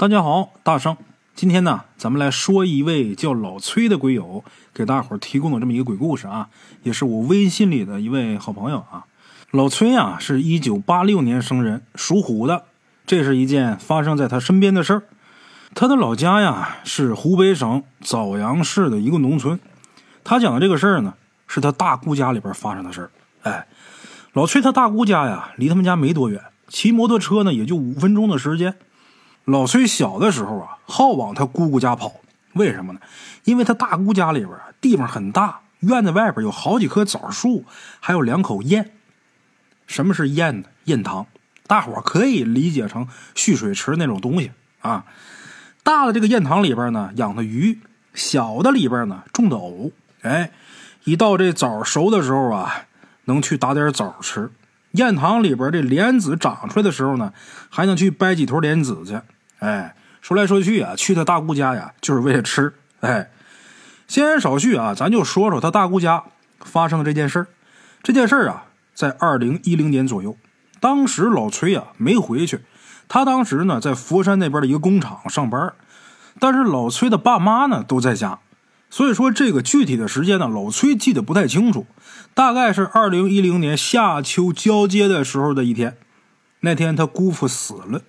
大家好，大圣，今天呢，咱们来说一位叫老崔的鬼友给大伙儿提供的这么一个鬼故事啊，也是我微信里的一位好朋友啊。老崔啊，是一九八六年生人，属虎的。这是一件发生在他身边的事儿。他的老家呀是湖北省枣阳市的一个农村。他讲的这个事儿呢，是他大姑家里边发生的事儿。哎，老崔他大姑家呀，离他们家没多远，骑摩托车呢也就五分钟的时间。老崔小的时候啊，好往他姑姑家跑，为什么呢？因为他大姑家里边地方很大，院子外边有好几棵枣树，还有两口堰。什么是堰呢？堰塘，大伙可以理解成蓄水池那种东西啊。大的这个堰塘里边呢，养的鱼；小的里边呢，种的藕。哎，一到这枣熟的时候啊，能去打点枣吃。堰塘里边这莲子长出来的时候呢，还能去掰几头莲子去。哎，说来说去啊，去他大姑家呀，就是为了吃。哎，闲言少叙啊，咱就说说他大姑家发生的这件事儿。这件事儿啊，在二零一零年左右，当时老崔啊没回去，他当时呢在佛山那边的一个工厂上班，但是老崔的爸妈呢都在家。所以说，这个具体的时间呢，老崔记得不太清楚，大概是二零一零年夏秋交接的时候的一天。那天他姑父死了。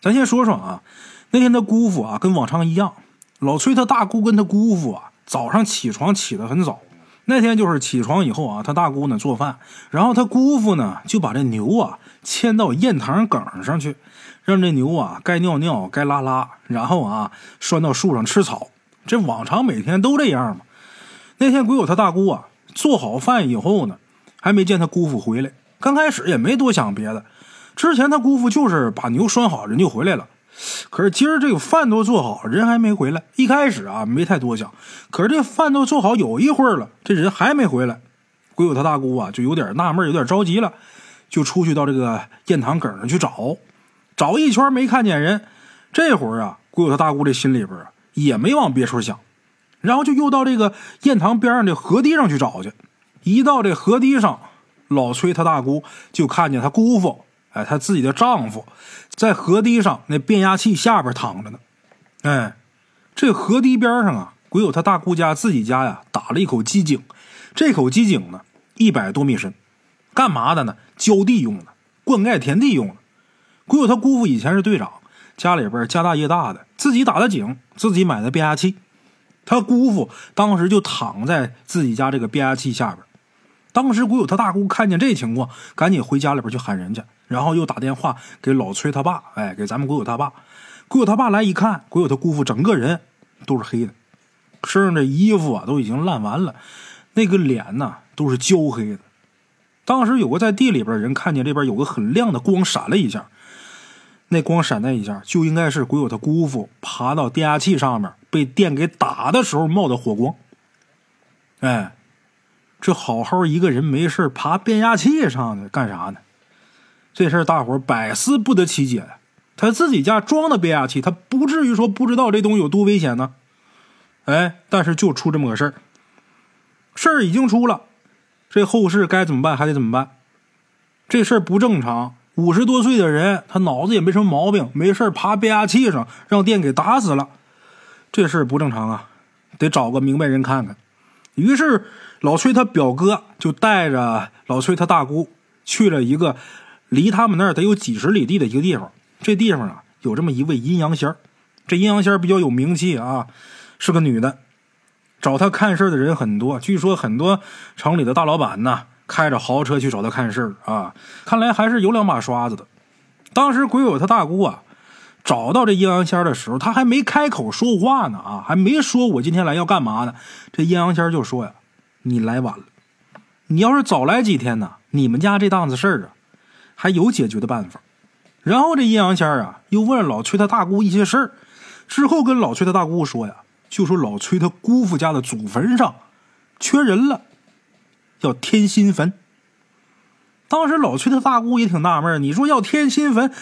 咱先说说啊，那天他姑父啊，跟往常一样，老崔他大姑跟他姑父啊，早上起床起得很早。那天就是起床以后啊，他大姑呢做饭，然后他姑父呢就把这牛啊牵到堰塘梗上去，让这牛啊该尿尿该拉拉，然后啊拴到树上吃草。这往常每天都这样嘛。那天鬼友他大姑啊做好饭以后呢，还没见他姑父回来。刚开始也没多想别的，之前他姑父就是把牛拴好，人就回来了。可是今儿这个饭都做好，人还没回来。一开始啊没太多想，可是这饭都做好有一会儿了，这人还没回来。鬼友他大姑啊就有点纳闷，有点着急了，就出去到这个堰塘梗上去找，找一圈没看见人。这会儿啊，鬼友他大姑这心里边啊。也没往别处想，然后就又到这个堰塘边上的河堤上去找去。一到这河堤上，老崔他大姑就看见他姑父，哎，她自己的丈夫，在河堤上那变压器下边躺着呢。哎，这河堤边上啊，鬼友他大姑家自己家呀，打了一口机井。这口机井呢，一百多米深，干嘛的呢？浇地用的，灌溉田地用的。鬼友他姑父以前是队长。家里边家大业大的，自己打的井，自己买的变压器。他姑父当时就躺在自己家这个变压器下边。当时鬼友他大姑看见这情况，赶紧回家里边去喊人去，然后又打电话给老崔他爸，哎，给咱们鬼友他爸。鬼友他爸来一看，鬼友他姑父整个人都是黑的，身上这衣服啊都已经烂完了，那个脸呢都是焦黑的。当时有个在地里边人看见这边有个很亮的光闪了一下。那光闪那一下，就应该是鬼友他姑父爬到电压器上面被电给打的时候冒的火光。哎，这好好一个人没事爬变压器上去干啥呢？这事儿大伙百思不得其解。他自己家装的变压器，他不至于说不知道这东西有多危险呢。哎，但是就出这么个事儿，事儿已经出了，这后事该怎么办还得怎么办？这事儿不正常。五十多岁的人，他脑子也没什么毛病，没事爬变压器上，让电给打死了，这事不正常啊！得找个明白人看看。于是老崔他表哥就带着老崔他大姑去了一个离他们那儿得有几十里地的一个地方。这地方啊，有这么一位阴阳仙这阴阳仙比较有名气啊，是个女的。找他看事的人很多，据说很多城里的大老板呢。开着豪车去找他看事儿啊，看来还是有两把刷子的。当时鬼友他大姑啊，找到这阴阳仙的时候，他还没开口说话呢啊，还没说我今天来要干嘛呢。这阴阳仙就说呀：“你来晚了，你要是早来几天呢，你们家这档子事儿啊，还有解决的办法。”然后这阴阳仙啊，又问老崔他大姑一些事儿，之后跟老崔他大姑说呀，就说老崔他姑父家的祖坟上缺人了。要添新坟。当时老崔他大姑也挺纳闷你说要添新坟，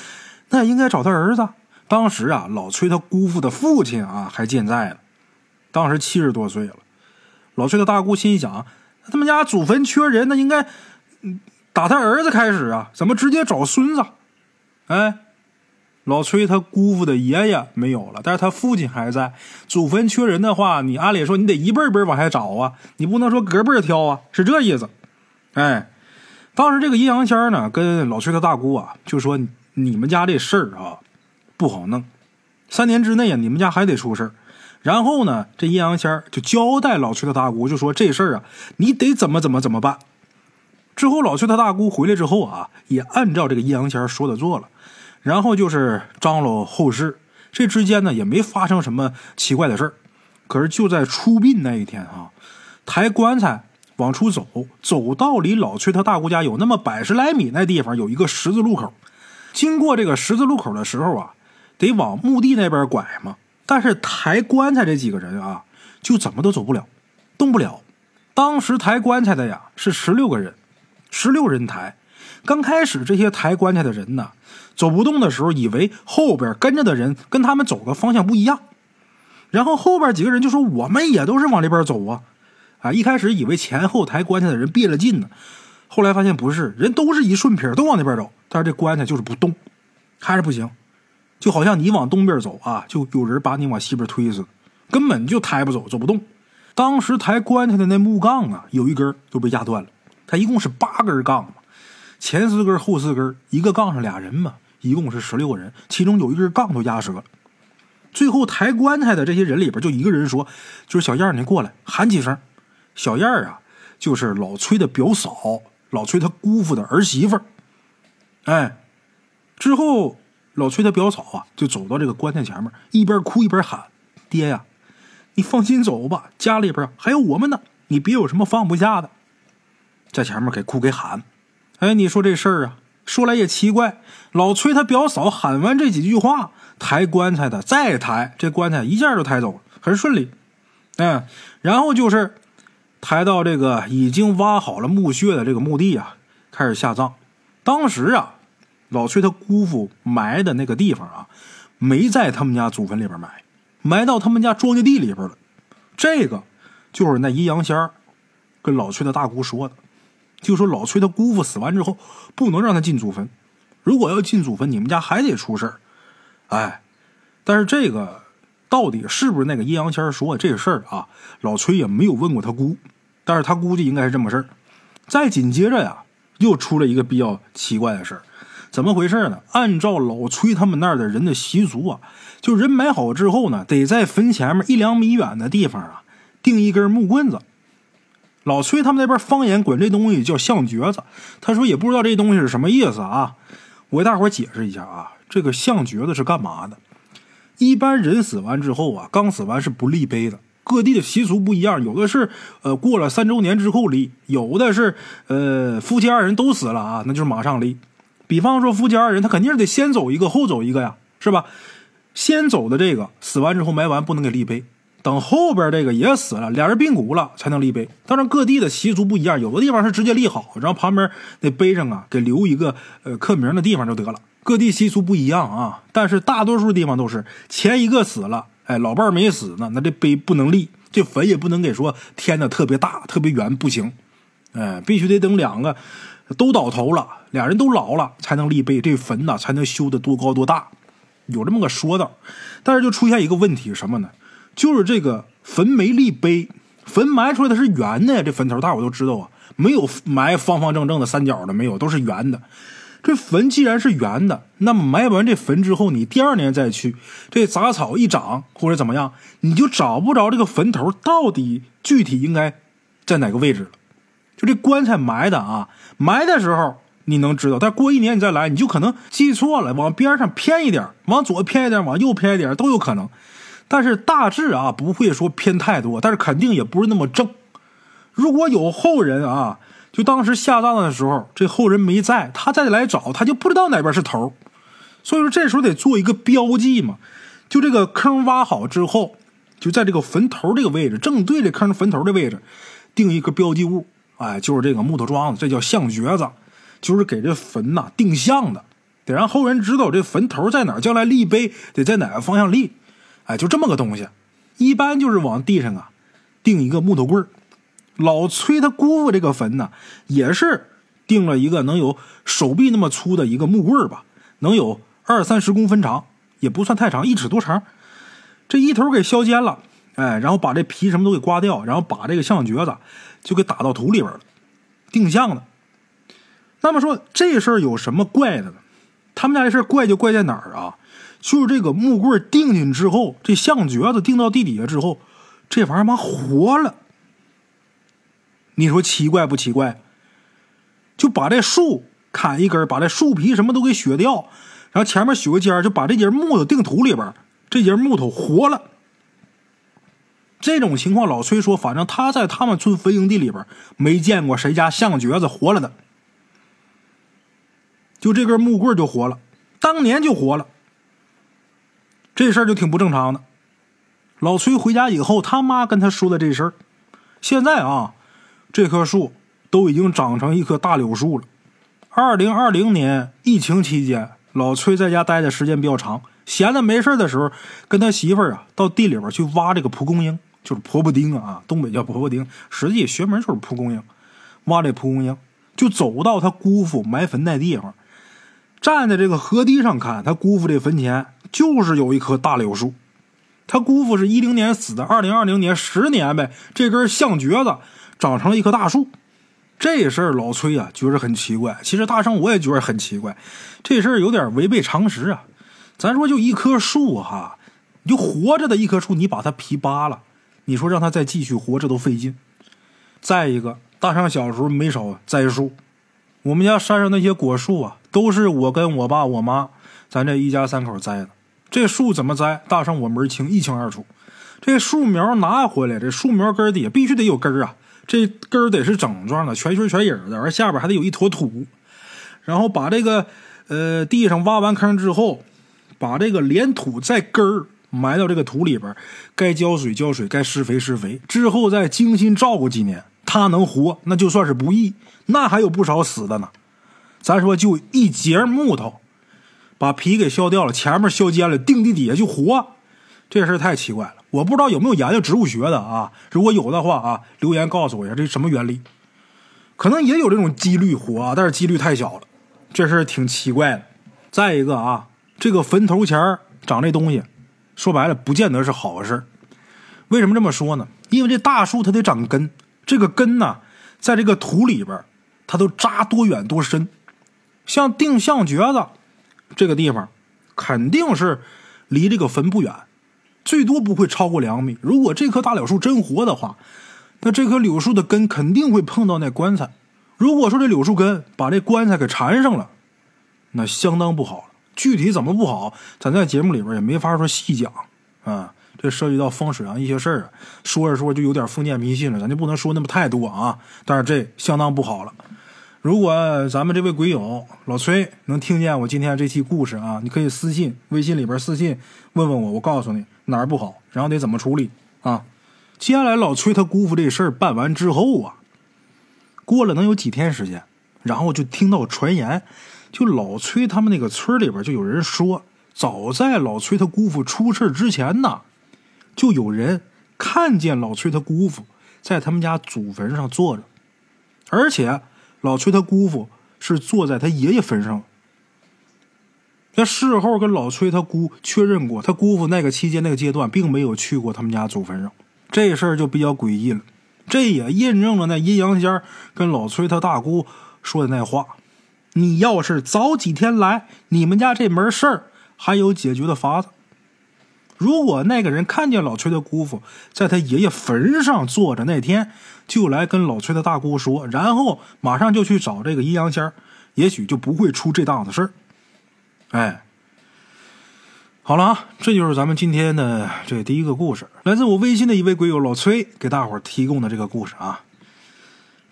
那应该找他儿子。当时啊，老崔他姑父的父亲啊还健在呢，当时七十多岁了。老崔他大姑心想，他们家祖坟缺人，那应该打他儿子开始啊，怎么直接找孙子？哎，老崔他姑父的爷爷没有了，但是他父亲还在。祖坟缺人的话，你按理说你得一辈辈往下找啊，你不能说隔辈挑啊，是这意思。哎，当时这个阴阳仙呢，跟老崔他大姑啊，就说你们家这事儿啊不好弄，三年之内啊，你们家还得出事然后呢，这阴阳仙就交代老崔他大姑，就说这事儿啊，你得怎么怎么怎么办。之后老崔他大姑回来之后啊，也按照这个阴阳仙说的做了。然后就是张罗后事，这之间呢也没发生什么奇怪的事儿。可是就在出殡那一天啊，抬棺材往出走，走到离老崔他大姑家有那么百十来米那地方，有一个十字路口。经过这个十字路口的时候啊，得往墓地那边拐嘛。但是抬棺材这几个人啊，就怎么都走不了，动不了。当时抬棺材的呀是十六个人，十六人抬。刚开始这些抬棺材的人呢。走不动的时候，以为后边跟着的人跟他们走的方向不一样，然后后边几个人就说：“我们也都是往这边走啊！”啊，一开始以为前后抬棺材的人别了劲呢，后来发现不是，人都是一顺撇，都往那边走，但是这棺材就是不动，还是不行，就好像你往东边走啊，就有人把你往西边推似的，根本就抬不走，走不动。当时抬棺材的那木杠啊，有一根都被压断了，它一共是八根杠嘛，前四根后四根，一个杠上俩人嘛。一共是十六个人，其中有一根杠都压折了。最后抬棺材的这些人里边，就一个人说：“就是小燕，你过来喊几声。”小燕啊，就是老崔的表嫂，老崔他姑父的儿媳妇。哎，之后老崔他表嫂啊，就走到这个棺材前面，一边哭一边喊：“爹呀，你放心走吧，家里边还有我们呢，你别有什么放不下的。”在前面给哭给喊。哎，你说这事儿啊？说来也奇怪，老崔他表嫂喊完这几句话，抬棺材的再抬，这棺材一下就抬走了，很顺利。嗯，然后就是抬到这个已经挖好了墓穴的这个墓地啊，开始下葬。当时啊，老崔他姑父埋的那个地方啊，没在他们家祖坟里边埋，埋到他们家庄稼地里边了。这个就是那阴阳仙儿跟老崔的大姑说的。就说老崔他姑父死完之后，不能让他进祖坟。如果要进祖坟，你们家还得出事儿。哎，但是这个到底是不是那个阴阳仙说的这事儿啊？老崔也没有问过他姑，但是他估计应该是这么事儿。再紧接着呀，又出了一个比较奇怪的事儿，怎么回事呢？按照老崔他们那儿的人的习俗啊，就人埋好之后呢，得在坟前面一两米远的地方啊，钉一根木棍子。老崔他们那边方言管这东西叫象橛子，他说也不知道这东西是什么意思啊。我给大伙解释一下啊，这个象橛子是干嘛的？一般人死完之后啊，刚死完是不立碑的。各地的习俗不一样，有的是呃过了三周年之后立，有的是呃夫妻二人都死了啊，那就是马上立。比方说夫妻二人，他肯定是得先走一个后走一个呀，是吧？先走的这个死完之后埋完不能给立碑。等后边这个也死了，俩人并骨了才能立碑。当然各地的习俗不一样，有的地方是直接立好，然后旁边那碑上啊给留一个呃刻名的地方就得了。各地习俗不一样啊，但是大多数地方都是前一个死了，哎，老伴没死呢，那这碑不能立，这坟也不能给说填的特别大、特别圆，不行，哎，必须得等两个都倒头了，俩人都老了才能立碑，这坟呢才能修的多高多大，有这么个说道。但是就出现一个问题什么呢？就是这个坟没立碑，坟埋出来的是圆的呀。这坟头大伙都知道啊，没有埋方方正正的三角的，没有，都是圆的。这坟既然是圆的，那么埋完这坟之后，你第二年再去，这杂草一长或者怎么样，你就找不着这个坟头到底具体应该在哪个位置了。就这棺材埋的啊，埋的时候你能知道，但过一年你再来，你就可能记错了，往边上偏一点，往左偏一点，往右偏一点都有可能。但是大致啊不会说偏太多，但是肯定也不是那么正。如果有后人啊，就当时下葬的时候，这后人没在，他再来找，他就不知道哪边是头。所以说这时候得做一个标记嘛。就这个坑挖好之后，就在这个坟头这个位置，正对着坑坟头的位置，定一个标记物。哎，就是这个木头桩子，这叫象橛子，就是给这坟呐定向的，得让后人知道这坟头在哪，将来立碑得在哪个方向立。哎，就这么个东西，一般就是往地上啊钉一个木头棍儿。老崔他姑父这个坟呢，也是钉了一个能有手臂那么粗的一个木棍儿吧，能有二三十公分长，也不算太长，一尺多长。这一头给削尖了，哎，然后把这皮什么都给刮掉，然后把这个象橛子就给打到土里边了，定向的。那么说这事儿有什么怪的呢？他们家这事儿怪就怪在哪儿啊？就是这个木棍钉进之后，这象橛子钉到地底下之后，这玩意儿妈活了。你说奇怪不奇怪？就把这树砍一根，把这树皮什么都给削掉，然后前面削个尖就把这节木头钉土里边，这节木头活了。这种情况，老崔说，反正他在他们村坟营地里边没见过谁家象橛子活了的。就这根木棍就活了，当年就活了。这事儿就挺不正常的。老崔回家以后，他妈跟他说的这事儿，现在啊，这棵树。都已经长成一棵大柳树了。二零二零年疫情期间，老崔在家待的时间比较长，闲的没事的时候，跟他媳妇儿啊到地里边去挖这个蒲公英，就是婆婆丁啊，东北叫婆婆丁，实际学名就是蒲公英。挖这蒲公英，就走到他姑父埋坟那地方，站在这个河堤上看，他姑父这坟前就是有一棵大柳树。他姑父是一零年死的，二零二零年十年呗，这根象橛子长成了一棵大树。这事儿老崔啊觉着很奇怪，其实大圣我也觉着很奇怪，这事儿有点违背常识啊。咱说就一棵树哈，你就活着的一棵树，你把它皮扒了，你说让它再继续活着都费劲。再一个，大圣小时候没少栽树，我们家山上那些果树啊，都是我跟我爸我妈咱这一家三口栽的。这树怎么栽，大圣我门清一清二楚。这树苗拿回来，这树苗根底下必须得有根儿啊。这根儿得是整状的，全须全影的，而下边还得有一坨土。然后把这个呃地上挖完坑之后，把这个连土再根儿埋到这个土里边，该浇水浇水，该施肥施肥，之后再精心照顾几年，它能活那就算是不易。那还有不少死的呢。咱说就一节木头，把皮给削掉了，前面削尖了，钉地底下就活，这事太奇怪了。我不知道有没有研究植物学的啊？如果有的话啊，留言告诉我一下，这什么原理？可能也有这种几率活，啊但是几率太小了，这事挺奇怪的。再一个啊，这个坟头前长这东西，说白了不见得是好事为什么这么说呢？因为这大树它得长根，这个根呢，在这个土里边，它都扎多远多深。像定向橛子这个地方，肯定是离这个坟不远。最多不会超过两米。如果这棵大柳树真活的话，那这棵柳树的根肯定会碰到那棺材。如果说这柳树根把这棺材给缠上了，那相当不好了。具体怎么不好，咱在节目里边也没法说细讲啊。这涉及到风水上一些事儿，说着说着就有点封建迷信了，咱就不能说那么太多啊。但是这相当不好了。如果咱们这位鬼友老崔能听见我今天这期故事啊，你可以私信微信里边私信问问我，我告诉你。哪儿不好，然后得怎么处理啊？接下来老崔他姑父这事儿办完之后啊，过了能有几天时间，然后就听到传言，就老崔他们那个村里边就有人说，早在老崔他姑父出事之前呢，就有人看见老崔他姑父在他们家祖坟上坐着，而且老崔他姑父是坐在他爷爷坟上。那事后跟老崔他姑确认过，他姑父那个期间那个阶段并没有去过他们家祖坟上，这事儿就比较诡异了。这也印证了那阴阳仙跟老崔他大姑说的那话：你要是早几天来，你们家这门事儿还有解决的法子。如果那个人看见老崔的姑父在他爷爷坟上坐着那天，就来跟老崔的大姑说，然后马上就去找这个阴阳仙也许就不会出这档子事儿。哎，好了啊，这就是咱们今天的这第一个故事，来自我微信的一位鬼友老崔给大伙提供的这个故事啊。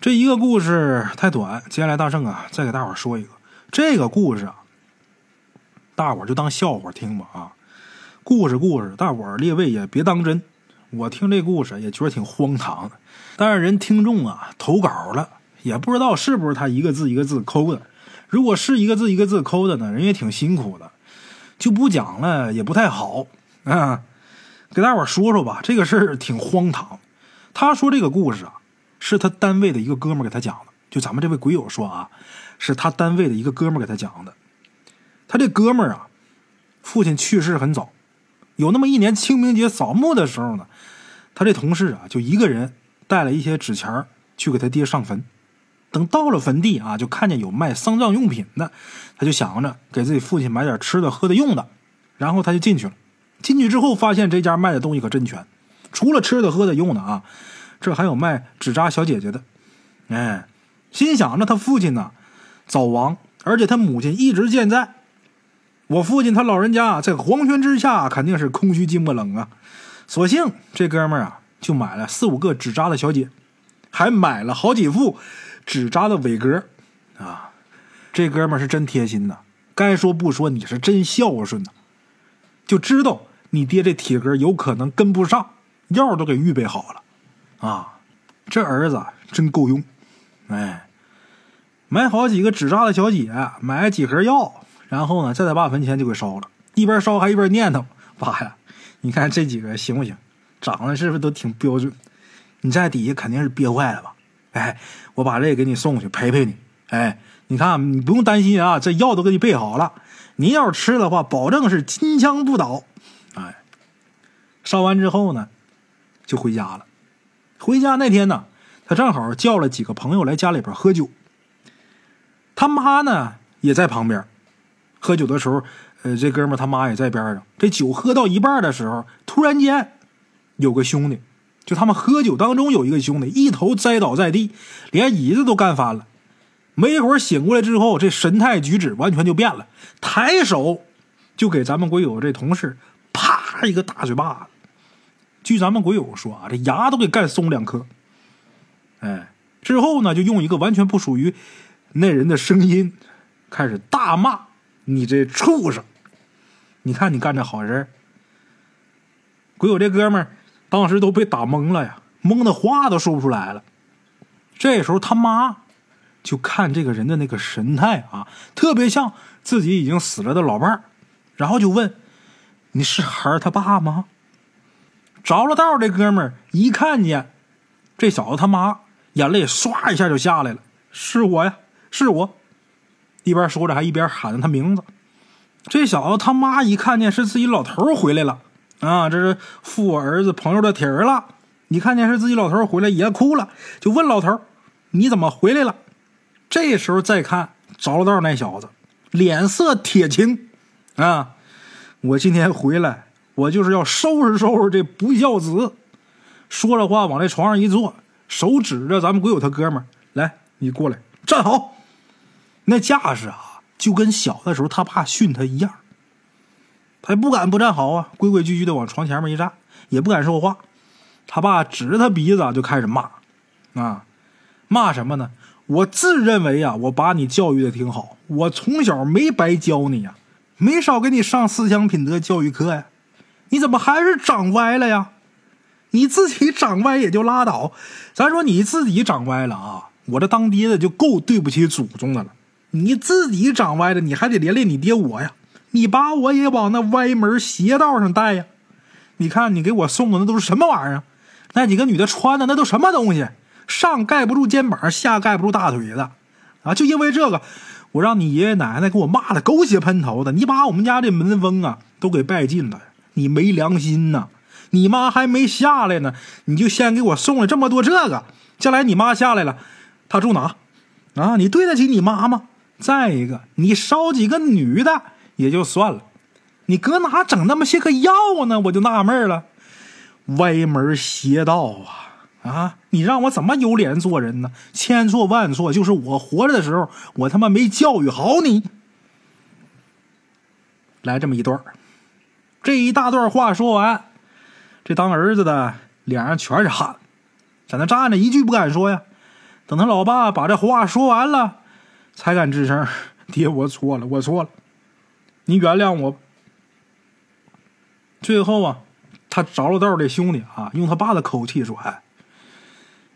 这一个故事太短，接下来大圣啊再给大伙说一个。这个故事啊，大伙就当笑话听吧啊。故事故事，大伙列位也别当真。我听这故事也觉得挺荒唐的，但是人听众啊投稿了，也不知道是不是他一个字一个字抠的。如果是一个字一个字抠的呢，人也挺辛苦的，就不讲了，也不太好啊。给大伙说说吧，这个事儿挺荒唐。他说这个故事啊，是他单位的一个哥们给他讲的。就咱们这位鬼友说啊，是他单位的一个哥们给他讲的。他这哥们儿啊，父亲去世很早，有那么一年清明节扫墓的时候呢，他这同事啊就一个人带了一些纸钱去给他爹上坟。等到了坟地啊，就看见有卖丧葬用品的，他就想着给自己父亲买点吃的、喝的、用的，然后他就进去了。进去之后发现这家卖的东西可真全，除了吃的、喝的、用的啊，这还有卖纸扎小姐姐的。哎，心想着他父亲呢早亡，而且他母亲一直健在，我父亲他老人家在黄泉之下肯定是空虚寂寞冷啊。索性这哥们儿啊就买了四五个纸扎的小姐，还买了好几副。纸扎的伟哥，啊，这哥们是真贴心呐！该说不说，你是真孝顺呐！就知道你爹这体格有可能跟不上，药都给预备好了，啊，这儿子真够用！哎，买好几个纸扎的小姐，买了几盒药，然后呢，在他爸坟前就给烧了，一边烧还一边念叨：“爸呀，你看这几个行不行？长得是不是都挺标准？你在底下肯定是憋坏了吧？”哎，我把这个给你送去陪陪你。哎，你看，你不用担心啊，这药都给你备好了。你要是吃的话，保证是金枪不倒。哎，烧完之后呢，就回家了。回家那天呢，他正好叫了几个朋友来家里边喝酒。他妈呢也在旁边，喝酒的时候，呃，这哥们他妈也在边上。这酒喝到一半的时候，突然间有个兄弟。就他们喝酒当中有一个兄弟一头栽倒在地，连椅子都干翻了。没一会儿醒过来之后，这神态举止完全就变了，抬手就给咱们鬼友这同事啪一个大嘴巴子。据咱们鬼友说啊，这牙都给干松两颗。哎，之后呢，就用一个完全不属于那人的声音开始大骂：“你这畜生！你看你干这好事鬼友这哥们儿。当时都被打懵了呀，懵的话都说不出来了。这时候他妈就看这个人的那个神态啊，特别像自己已经死了的老伴儿，然后就问：“你是孩儿他爸吗？”着了道这哥们儿一看见这小子他妈，眼泪唰一下就下来了：“是我呀，是我！”一边说着还一边喊着他名字。这小子他妈一看见是自己老头回来了。啊，这是父我儿子朋友的帖儿了。你看见是自己老头回来也哭了，就问老头：“你怎么回来了？”这时候再看着了道那小子，脸色铁青。啊，我今天回来，我就是要收拾收拾这不孝子。说着话往这床上一坐，手指着咱们鬼友他哥们儿：“来，你过来站好。”那架势啊，就跟小的时候他爸训他一样。他不敢不站好啊，规规矩矩的往床前面一站，也不敢说话。他爸指着他鼻子就开始骂，啊，骂什么呢？我自认为啊，我把你教育的挺好，我从小没白教你呀，没少给你上思想品德教育课呀，你怎么还是长歪了呀？你自己长歪也就拉倒，咱说你自己长歪了啊，我这当爹的就够对不起祖宗的了。你自己长歪了，你还得连累你爹我呀。你把我也往那歪门邪道上带呀？你看你给我送的那都是什么玩意儿？那几个女的穿的那都什么东西？上盖不住肩膀，下盖不住大腿的啊！就因为这个，我让你爷爷奶奶给我骂的狗血喷头的。你把我们家这门风啊都给败尽了，你没良心呐！你妈还没下来呢，你就先给我送了这么多这个。将来你妈下来了，她住哪？啊，你对得起你妈吗？再一个，你烧几个女的？也就算了，你搁哪整那么些个药呢？我就纳闷了，歪门邪道啊！啊，你让我怎么有脸做人呢？千错万错，就是我活着的时候，我他妈没教育好你。来这么一段这一大段话说完，这当儿子的脸上全是汗，在那站着一句不敢说呀。等他老爸把这话说完了，才敢吱声：“爹，我错了，我错了。”你原谅我。最后啊，他着了道的兄弟啊，用他爸的口气说：“哎，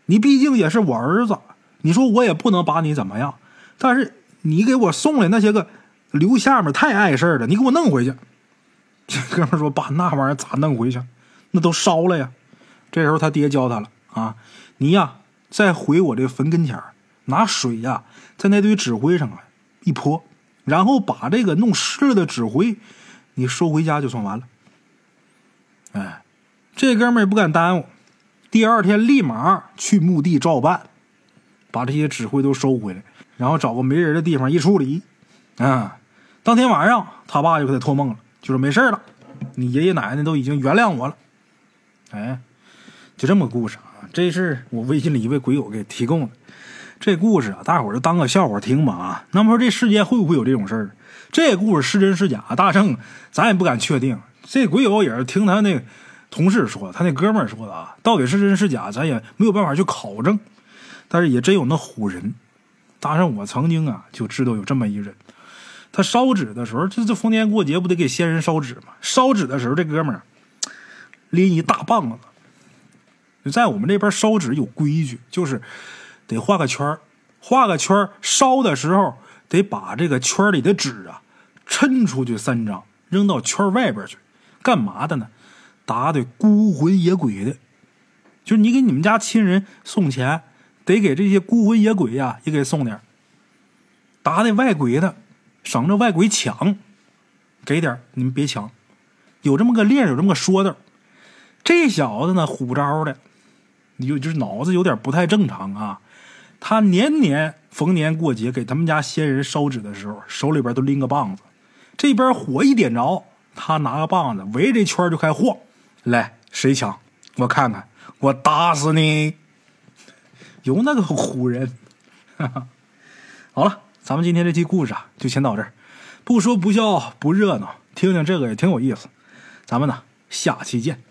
你毕竟也是我儿子，你说我也不能把你怎么样。但是你给我送来那些个留下面太碍事了，你给我弄回去。” 这哥们说：“爸，那玩意儿咋弄回去？那都烧了呀。”这时候他爹教他了啊：“你呀，再回我这坟跟前拿水呀，在那堆纸灰上啊一泼。”然后把这个弄湿了的纸灰，你收回家就算完了。哎，这哥们也不敢耽误，第二天立马去墓地照办，把这些纸灰都收回来，然后找个没人的地方一处理。啊，当天晚上他爸就给他托梦了，就是没事了，你爷爷奶奶都已经原谅我了。哎，就这么个故事啊，这是我微信里一位鬼友给提供的。这故事啊，大伙儿就当个笑话听吧啊。那么说这世间会不会有这种事儿？这故事是真是假？大圣咱也不敢确定。这鬼友也是听他那同事说，他那哥们儿说的啊，到底是真是假，咱也没有办法去考证。但是也真有那唬人。大圣我曾经啊就知道有这么一人，他烧纸的时候，这这逢年过节不得给先人烧纸吗？烧纸的时候，这哥们儿拎一大棒子。在我们这边烧纸有规矩，就是得画个圈儿，画个圈儿，烧的时候得把这个圈里的纸啊抻出去三张，扔到圈外边去。干嘛的呢？打的孤魂野鬼的，就是你给你们家亲人送钱，得给这些孤魂野鬼呀也给送点打的外鬼的，省着外鬼抢，给点你们别抢。有这么个令，有这么个说道。这小子呢，虎招的，有就是脑子有点不太正常啊。他年年逢年过节给他们家先人烧纸的时候，手里边都拎个棒子，这边火一点着。他拿个棒子围这圈就开晃，来谁抢？我看看，我打死你！有那个唬人。好了，咱们今天这期故事啊，就先到这儿。不说不笑不热闹，听听这个也挺有意思。咱们呢，下期见。